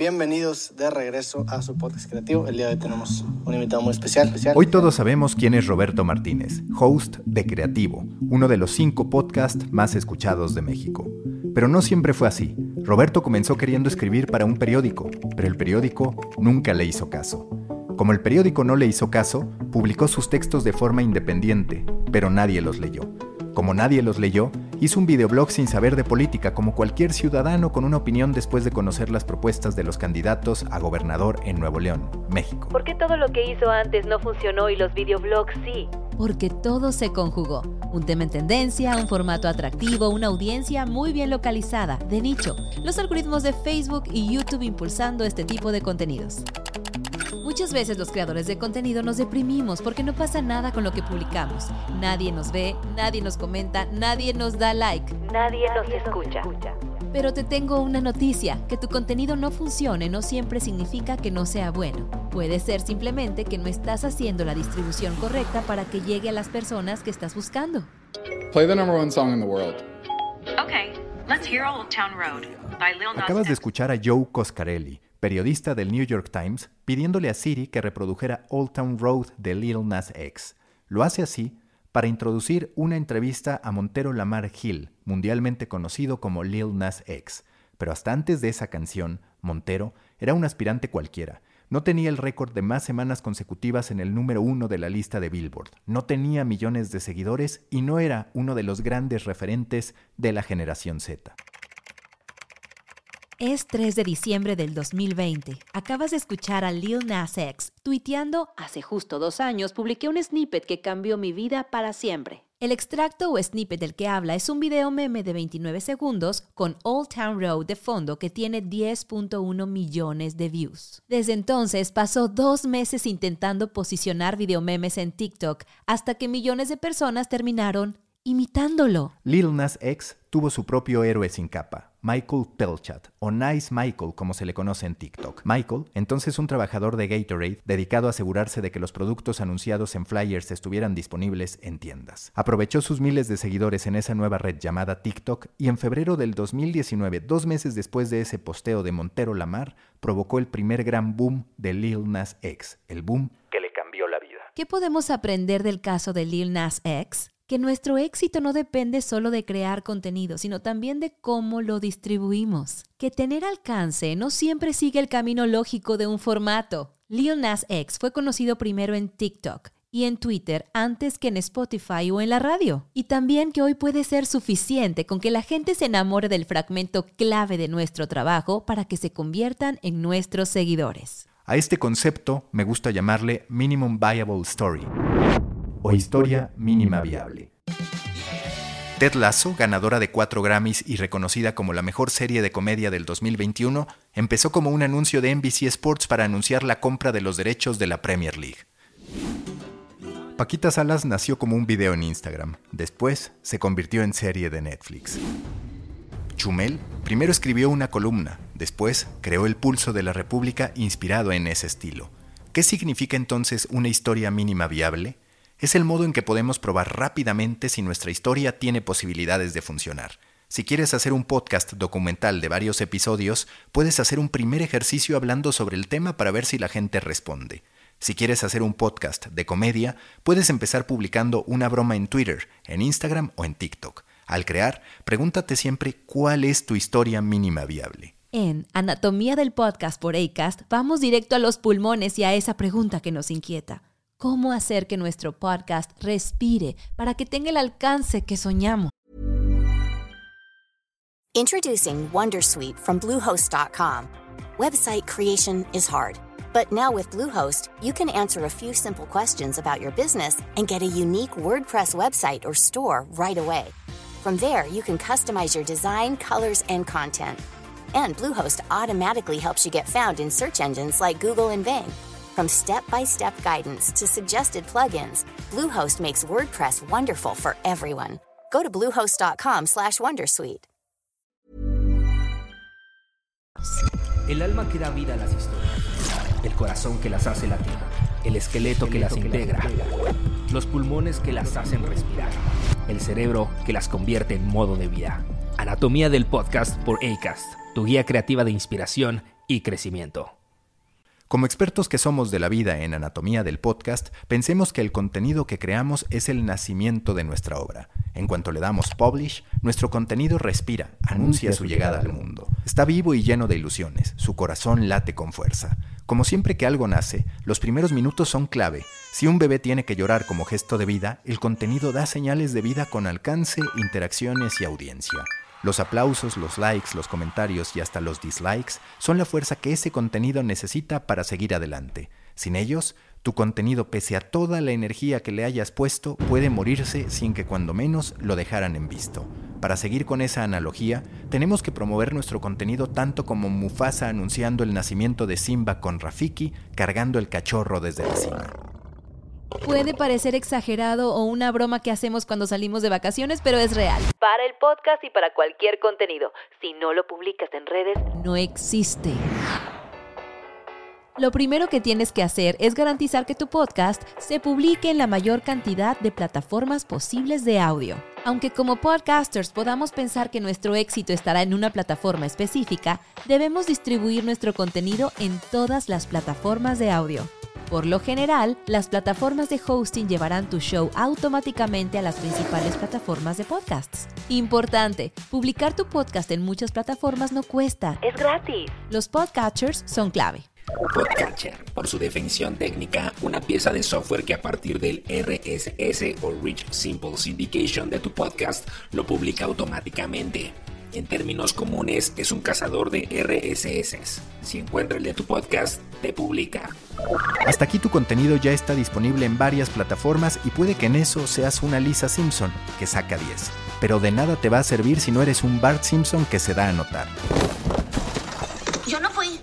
Bienvenidos de regreso a su podcast creativo. El día de hoy tenemos un invitado muy especial. especial. Hoy todos sabemos quién es Roberto Martínez, host de Creativo, uno de los cinco podcasts más escuchados de México. Pero no siempre fue así. Roberto comenzó queriendo escribir para un periódico, pero el periódico nunca le hizo caso. Como el periódico no le hizo caso, publicó sus textos de forma independiente, pero nadie los leyó. Como nadie los leyó, hizo un videoblog sin saber de política como cualquier ciudadano con una opinión después de conocer las propuestas de los candidatos a gobernador en Nuevo León, México. ¿Por qué todo lo que hizo antes no funcionó y los videoblogs sí? Porque todo se conjugó. Un tema en tendencia, un formato atractivo, una audiencia muy bien localizada, de nicho, los algoritmos de Facebook y YouTube impulsando este tipo de contenidos. Muchas veces los creadores de contenido nos deprimimos porque no pasa nada con lo que publicamos. Nadie nos ve, nadie nos comenta, nadie nos da like, nadie nos escucha. Pero te tengo una noticia, que tu contenido no funcione no siempre significa que no sea bueno. Puede ser simplemente que no estás haciendo la distribución correcta para que llegue a las personas que estás buscando. Play the number one song in the world. Okay, let's hear Old Town Road by Lil Nas Acabas de escuchar a Joe Coscarelli, periodista del New York Times, pidiéndole a Siri que reprodujera Old Town Road de Lil Nas X. Lo hace así para introducir una entrevista a Montero Lamar Hill, mundialmente conocido como Lil Nas X. Pero hasta antes de esa canción, Montero era un aspirante cualquiera. No tenía el récord de más semanas consecutivas en el número uno de la lista de Billboard, no tenía millones de seguidores y no era uno de los grandes referentes de la generación Z. Es 3 de diciembre del 2020. Acabas de escuchar a Lil Nas X tuiteando Hace justo dos años publiqué un snippet que cambió mi vida para siempre. El extracto o snippet del que habla es un video meme de 29 segundos con Old Town Road de fondo que tiene 10.1 millones de views. Desde entonces pasó dos meses intentando posicionar videomemes en TikTok hasta que millones de personas terminaron imitándolo. Lil Nas X tuvo su propio héroe sin capa, Michael Pelchat, o Nice Michael como se le conoce en TikTok. Michael, entonces un trabajador de Gatorade dedicado a asegurarse de que los productos anunciados en flyers estuvieran disponibles en tiendas. Aprovechó sus miles de seguidores en esa nueva red llamada TikTok y en febrero del 2019, dos meses después de ese posteo de Montero Lamar, provocó el primer gran boom de Lil Nas X, el boom que le cambió la vida. ¿Qué podemos aprender del caso de Lil Nas X? Que nuestro éxito no depende solo de crear contenido, sino también de cómo lo distribuimos. Que tener alcance no siempre sigue el camino lógico de un formato. Lil Nas X fue conocido primero en TikTok y en Twitter antes que en Spotify o en la radio. Y también que hoy puede ser suficiente con que la gente se enamore del fragmento clave de nuestro trabajo para que se conviertan en nuestros seguidores. A este concepto me gusta llamarle Minimum Viable Story o historia mínima viable. Ted Lasso, ganadora de cuatro Grammys y reconocida como la mejor serie de comedia del 2021, empezó como un anuncio de NBC Sports para anunciar la compra de los derechos de la Premier League. Paquita Salas nació como un video en Instagram, después se convirtió en serie de Netflix. Chumel primero escribió una columna, después creó El Pulso de la República inspirado en ese estilo. ¿Qué significa entonces una historia mínima viable? Es el modo en que podemos probar rápidamente si nuestra historia tiene posibilidades de funcionar. Si quieres hacer un podcast documental de varios episodios, puedes hacer un primer ejercicio hablando sobre el tema para ver si la gente responde. Si quieres hacer un podcast de comedia, puedes empezar publicando una broma en Twitter, en Instagram o en TikTok. Al crear, pregúntate siempre cuál es tu historia mínima viable. En Anatomía del Podcast por ACAST vamos directo a los pulmones y a esa pregunta que nos inquieta. ¿Cómo hacer que nuestro podcast respire para que tenga el alcance que soñamos? Introducing Wondersuite from Bluehost.com. Website creation is hard, but now with Bluehost, you can answer a few simple questions about your business and get a unique WordPress website or store right away. From there, you can customize your design, colors, and content. And Bluehost automatically helps you get found in search engines like Google and Bing. From step-by-step guidance to suggested plugins, Bluehost makes WordPress wonderful for everyone. Go to bluehost.com/wondersuite. El alma que da vida a las historias, el corazón que las hace latir, el esqueleto que las integra, los pulmones que las hacen respirar, el cerebro que las convierte en modo de vida. Anatomía del podcast por ACAST, tu guía creativa de inspiración y crecimiento. Como expertos que somos de la vida en anatomía del podcast, pensemos que el contenido que creamos es el nacimiento de nuestra obra. En cuanto le damos publish, nuestro contenido respira, anuncia su llegada al mundo. Está vivo y lleno de ilusiones, su corazón late con fuerza. Como siempre que algo nace, los primeros minutos son clave. Si un bebé tiene que llorar como gesto de vida, el contenido da señales de vida con alcance, interacciones y audiencia. Los aplausos, los likes, los comentarios y hasta los dislikes son la fuerza que ese contenido necesita para seguir adelante. Sin ellos, tu contenido, pese a toda la energía que le hayas puesto, puede morirse sin que cuando menos lo dejaran en visto. Para seguir con esa analogía, tenemos que promover nuestro contenido tanto como Mufasa anunciando el nacimiento de Simba con Rafiki cargando el cachorro desde la cima. Puede parecer exagerado o una broma que hacemos cuando salimos de vacaciones, pero es real. Para el podcast y para cualquier contenido. Si no lo publicas en redes, no existe. Lo primero que tienes que hacer es garantizar que tu podcast se publique en la mayor cantidad de plataformas posibles de audio. Aunque como podcasters podamos pensar que nuestro éxito estará en una plataforma específica, debemos distribuir nuestro contenido en todas las plataformas de audio. Por lo general, las plataformas de hosting llevarán tu show automáticamente a las principales plataformas de podcasts. Importante, publicar tu podcast en muchas plataformas no cuesta. Es gratis. Los podcatchers son clave. Podcatcher, por su definición técnica, una pieza de software que a partir del RSS o Rich Simple Syndication de tu podcast lo publica automáticamente. En términos comunes, es un cazador de RSS. Si encuentra el de tu podcast, te publica. Hasta aquí tu contenido ya está disponible en varias plataformas y puede que en eso seas una Lisa Simpson que saca 10. Pero de nada te va a servir si no eres un Bart Simpson que se da a notar. Yo no fui.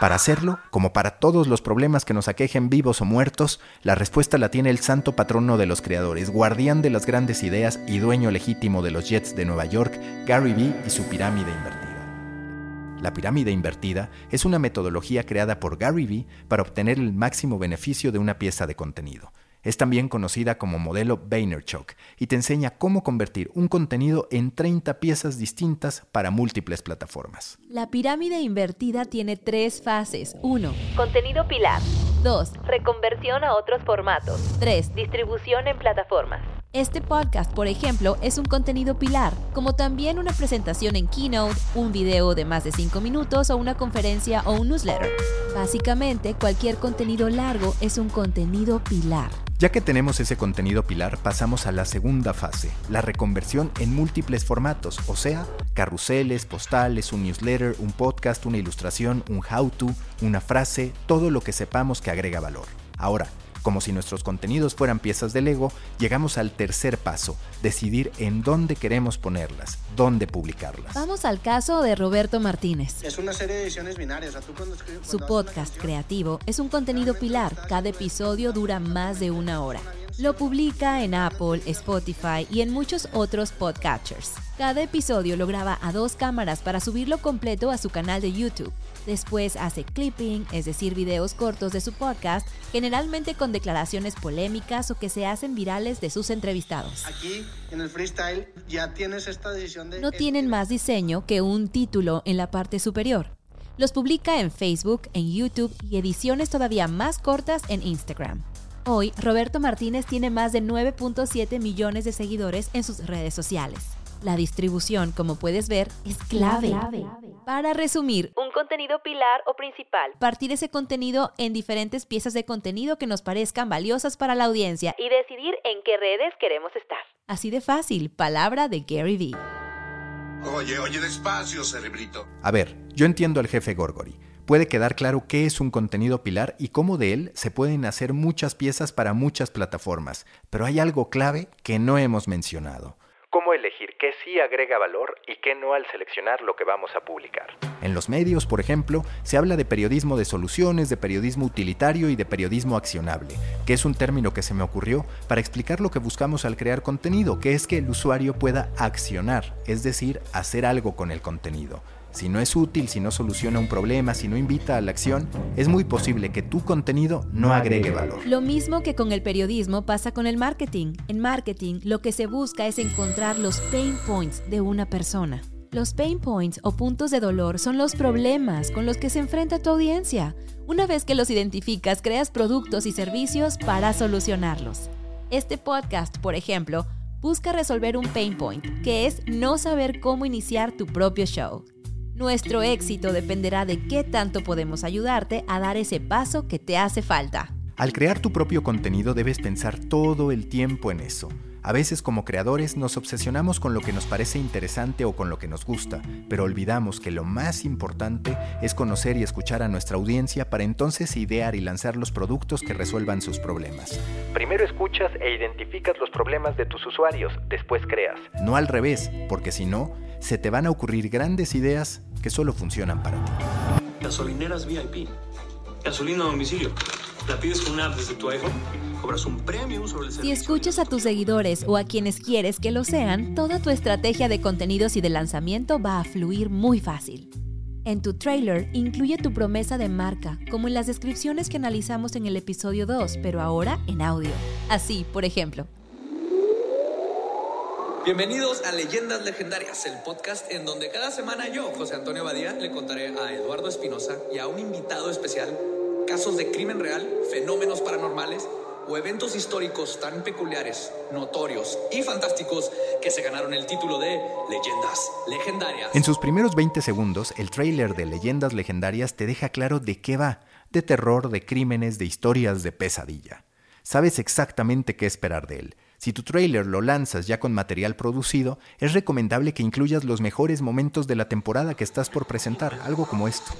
Para hacerlo, como para todos los problemas que nos aquejen vivos o muertos, la respuesta la tiene el santo patrono de los creadores, guardián de las grandes ideas y dueño legítimo de los Jets de Nueva York, Gary Vee y su pirámide invertida. La pirámide invertida es una metodología creada por Gary Vee para obtener el máximo beneficio de una pieza de contenido. Es también conocida como modelo Vaynerchuk y te enseña cómo convertir un contenido en 30 piezas distintas para múltiples plataformas. La pirámide invertida tiene tres fases. 1. Contenido pilar. 2. Reconversión a otros formatos. 3. Distribución en plataformas. Este podcast, por ejemplo, es un contenido pilar, como también una presentación en Keynote, un video de más de 5 minutos o una conferencia o un newsletter. Básicamente, cualquier contenido largo es un contenido pilar. Ya que tenemos ese contenido pilar, pasamos a la segunda fase, la reconversión en múltiples formatos, o sea, carruseles, postales, un newsletter, un podcast, una ilustración, un how-to, una frase, todo lo que sepamos que agrega valor. Ahora, como si nuestros contenidos fueran piezas de Lego, llegamos al tercer paso, decidir en dónde queremos ponerlas, dónde publicarlas. Vamos al caso de Roberto Martínez. Es una serie de ediciones binarias. O sea, tú cuando escribes, Su cuando podcast canción, creativo es un contenido pilar. Cada episodio dura más de una hora. Lo publica en Apple, Spotify y en muchos otros podcatchers. Cada episodio lo graba a dos cámaras para subirlo completo a su canal de YouTube. Después hace clipping, es decir, videos cortos de su podcast, generalmente con declaraciones polémicas o que se hacen virales de sus entrevistados. Aquí, en el freestyle, ya tienes esta decisión de... No tienen más diseño que un título en la parte superior. Los publica en Facebook, en YouTube y ediciones todavía más cortas en Instagram. Hoy, Roberto Martínez tiene más de 9.7 millones de seguidores en sus redes sociales. La distribución, como puedes ver, es clave. Para resumir, un contenido pilar o principal. Partir ese contenido en diferentes piezas de contenido que nos parezcan valiosas para la audiencia y decidir en qué redes queremos estar. Así de fácil, palabra de Gary Vee. Oye, oye, despacio, cerebrito. A ver, yo entiendo al jefe Gorgory. Puede quedar claro qué es un contenido pilar y cómo de él se pueden hacer muchas piezas para muchas plataformas, pero hay algo clave que no hemos mencionado. ¿Cómo elegir qué sí agrega valor y qué no al seleccionar lo que vamos a publicar? En los medios, por ejemplo, se habla de periodismo de soluciones, de periodismo utilitario y de periodismo accionable, que es un término que se me ocurrió para explicar lo que buscamos al crear contenido, que es que el usuario pueda accionar, es decir, hacer algo con el contenido. Si no es útil, si no soluciona un problema, si no invita a la acción, es muy posible que tu contenido no agregue valor. Lo mismo que con el periodismo pasa con el marketing. En marketing, lo que se busca es encontrar los pain points de una persona. Los pain points o puntos de dolor son los problemas con los que se enfrenta tu audiencia. Una vez que los identificas, creas productos y servicios para solucionarlos. Este podcast, por ejemplo, busca resolver un pain point, que es no saber cómo iniciar tu propio show. Nuestro éxito dependerá de qué tanto podemos ayudarte a dar ese paso que te hace falta. Al crear tu propio contenido debes pensar todo el tiempo en eso. A veces como creadores nos obsesionamos con lo que nos parece interesante o con lo que nos gusta, pero olvidamos que lo más importante es conocer y escuchar a nuestra audiencia para entonces idear y lanzar los productos que resuelvan sus problemas. Primero escuchas e identificas los problemas de tus usuarios, después creas. No al revés, porque si no, se te van a ocurrir grandes ideas que solo funcionan para ti. Gasolineras VIP. Gasolina a domicilio. La pides con una app desde tu iPhone, cobras un premium sobre el Si escuchas a tus seguidores o a quienes quieres que lo sean, toda tu estrategia de contenidos y de lanzamiento va a fluir muy fácil. En tu trailer incluye tu promesa de marca, como en las descripciones que analizamos en el episodio 2, pero ahora en audio. Así, por ejemplo, Bienvenidos a Leyendas Legendarias, el podcast en donde cada semana yo, José Antonio Badía, le contaré a Eduardo Espinosa y a un invitado especial casos de crimen real, fenómenos paranormales o eventos históricos tan peculiares, notorios y fantásticos que se ganaron el título de Leyendas Legendarias. En sus primeros 20 segundos, el tráiler de Leyendas Legendarias te deja claro de qué va, de terror, de crímenes, de historias, de pesadilla. Sabes exactamente qué esperar de él. Si tu trailer lo lanzas ya con material producido, es recomendable que incluyas los mejores momentos de la temporada que estás por presentar, algo como esto.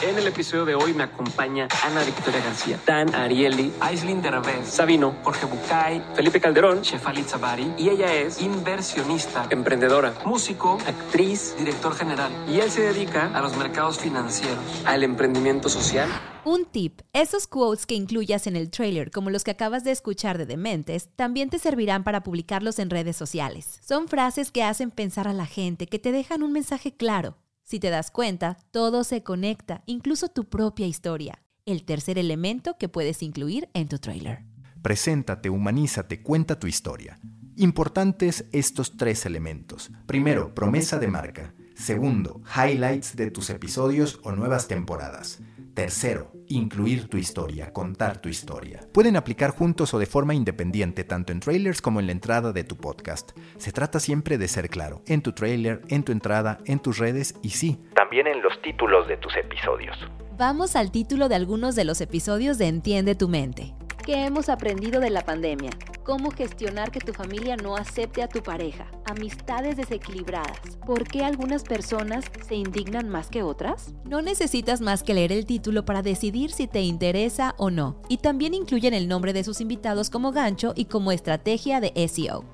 En el episodio de hoy me acompaña Ana Victoria García, Dan Ariely, Aislinn Derbez, Sabino, Jorge Bucay, Felipe Calderón, Shefali Zabari, y ella es inversionista, emprendedora, músico, actriz, director general, y él se dedica a los mercados financieros, al emprendimiento social un tip, esos quotes que incluyas en el trailer, como los que acabas de escuchar de Dementes, también te servirán para publicarlos en redes sociales. Son frases que hacen pensar a la gente, que te dejan un mensaje claro. Si te das cuenta, todo se conecta, incluso tu propia historia. El tercer elemento que puedes incluir en tu trailer. Preséntate, humanízate, cuenta tu historia. Importantes estos tres elementos. Primero, promesa de marca. Segundo, highlights de tus episodios o nuevas temporadas. Tercero, incluir tu historia, contar tu historia. Pueden aplicar juntos o de forma independiente, tanto en trailers como en la entrada de tu podcast. Se trata siempre de ser claro, en tu trailer, en tu entrada, en tus redes y sí, también en los títulos de tus episodios. Vamos al título de algunos de los episodios de Entiende tu mente. ¿Qué hemos aprendido de la pandemia? ¿Cómo gestionar que tu familia no acepte a tu pareja? Amistades desequilibradas. ¿Por qué algunas personas se indignan más que otras? No necesitas más que leer el título para decidir si te interesa o no. Y también incluyen el nombre de sus invitados como gancho y como estrategia de SEO.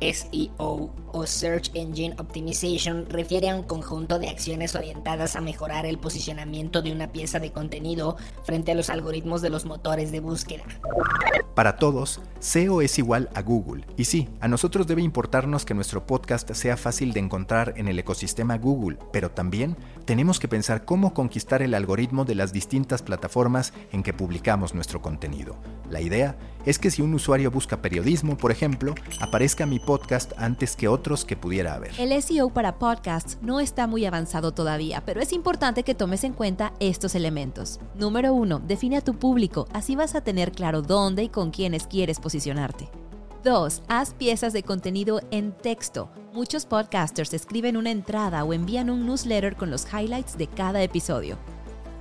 SEO o Search Engine Optimization refiere a un conjunto de acciones orientadas a mejorar el posicionamiento de una pieza de contenido frente a los algoritmos de los motores de búsqueda. Para todos, SEO es igual a Google. Y sí, a nosotros debe importarnos que nuestro podcast sea fácil de encontrar en el ecosistema Google, pero también tenemos que pensar cómo conquistar el algoritmo de las distintas plataformas en que publicamos nuestro contenido. La idea es que si un usuario busca periodismo, por ejemplo, aparezca mi podcast antes que otros que pudiera haber. El SEO para podcasts no está muy avanzado todavía, pero es importante que tomes en cuenta estos elementos. Número 1. Define a tu público, así vas a tener claro dónde y con quiénes quieres posicionarte. 2. Haz piezas de contenido en texto. Muchos podcasters escriben una entrada o envían un newsletter con los highlights de cada episodio.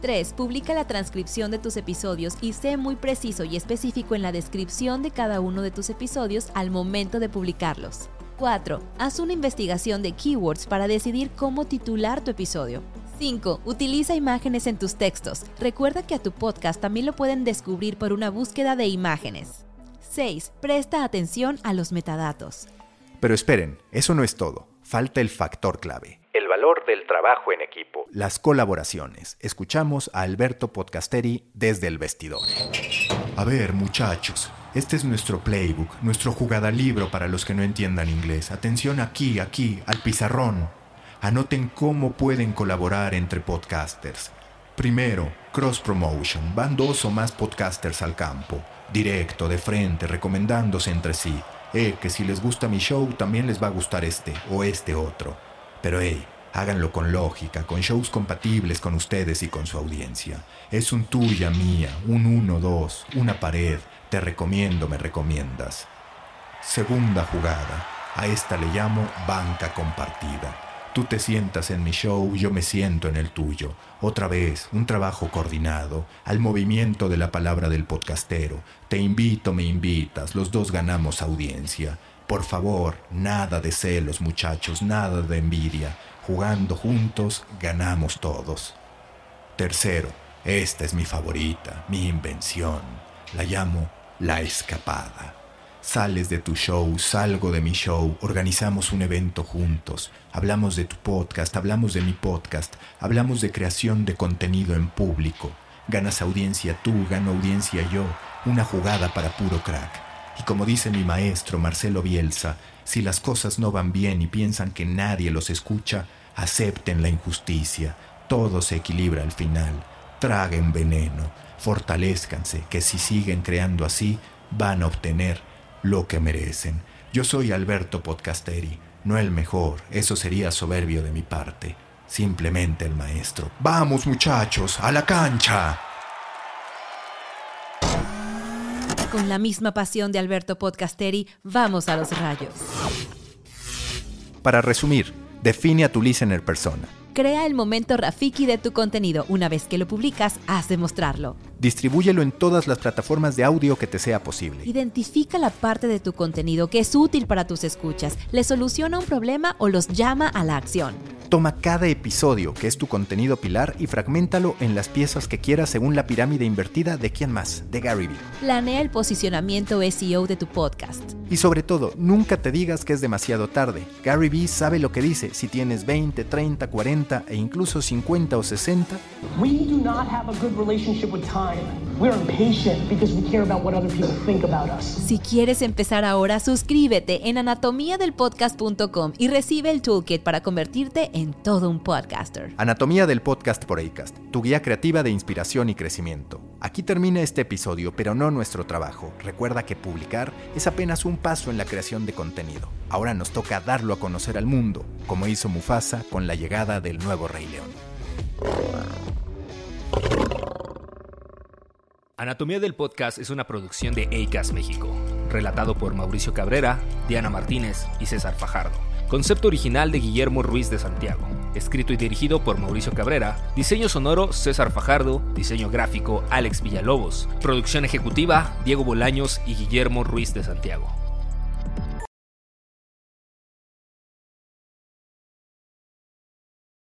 3. Publica la transcripción de tus episodios y sé muy preciso y específico en la descripción de cada uno de tus episodios al momento de publicarlos. 4. Haz una investigación de keywords para decidir cómo titular tu episodio. 5. Utiliza imágenes en tus textos. Recuerda que a tu podcast también lo pueden descubrir por una búsqueda de imágenes. 6. Presta atención a los metadatos. Pero esperen, eso no es todo. Falta el factor clave. Valor del trabajo en equipo. Las colaboraciones. Escuchamos a Alberto Podcasteri desde el vestidor. A ver, muchachos, este es nuestro playbook, nuestro jugada libro para los que no entiendan inglés. Atención aquí, aquí, al pizarrón. Anoten cómo pueden colaborar entre podcasters. Primero, cross promotion. Van dos o más podcasters al campo. Directo, de frente, recomendándose entre sí. Eh, que si les gusta mi show, también les va a gustar este o este otro. Pero hey, háganlo con lógica, con shows compatibles con ustedes y con su audiencia. Es un tuya mía, un uno, dos, una pared. Te recomiendo, me recomiendas. Segunda jugada. A esta le llamo banca compartida. Tú te sientas en mi show, yo me siento en el tuyo. Otra vez, un trabajo coordinado, al movimiento de la palabra del podcastero. Te invito, me invitas, los dos ganamos audiencia. Por favor, nada de celos, muchachos, nada de envidia. Jugando juntos, ganamos todos. Tercero, esta es mi favorita, mi invención. La llamo la escapada. Sales de tu show, salgo de mi show, organizamos un evento juntos, hablamos de tu podcast, hablamos de mi podcast, hablamos de creación de contenido en público. Ganas audiencia tú, gano audiencia yo, una jugada para puro crack. Y como dice mi maestro Marcelo Bielsa, si las cosas no van bien y piensan que nadie los escucha, acepten la injusticia, todo se equilibra al final, traguen veneno, fortalezcanse, que si siguen creando así, van a obtener lo que merecen. Yo soy Alberto Podcasteri, no el mejor, eso sería soberbio de mi parte, simplemente el maestro. Vamos muchachos, a la cancha. Con la misma pasión de Alberto Podcasteri, vamos a los rayos. Para resumir, define a tu listener persona. Crea el momento Rafiki de tu contenido. Una vez que lo publicas, has de mostrarlo. Distribúyelo en todas las plataformas de audio que te sea posible. Identifica la parte de tu contenido que es útil para tus escuchas, le soluciona un problema o los llama a la acción. Toma cada episodio, que es tu contenido pilar, y fragmentalo en las piezas que quieras según la pirámide invertida de quién más, de Gary Vee. Planea el posicionamiento SEO de tu podcast. Y sobre todo, nunca te digas que es demasiado tarde. Gary Vee sabe lo que dice. Si tienes 20, 30, 40 e incluso 50 o 60. Si quieres empezar ahora, suscríbete en anatomiadelpodcast.com y recibe el toolkit para convertirte en todo un podcaster. Anatomía del podcast por Acast, tu guía creativa de inspiración y crecimiento. Aquí termina este episodio, pero no nuestro trabajo. Recuerda que publicar es apenas un paso en la creación de contenido. Ahora nos toca darlo a conocer al mundo, como hizo Mufasa con la llegada del nuevo Rey León. Anatomía del Podcast es una producción de ACAS México, relatado por Mauricio Cabrera, Diana Martínez y César Fajardo. Concepto original de Guillermo Ruiz de Santiago. Escrito y dirigido por Mauricio Cabrera. Diseño sonoro César Fajardo. Diseño gráfico Alex Villalobos. Producción ejecutiva Diego Bolaños y Guillermo Ruiz de Santiago.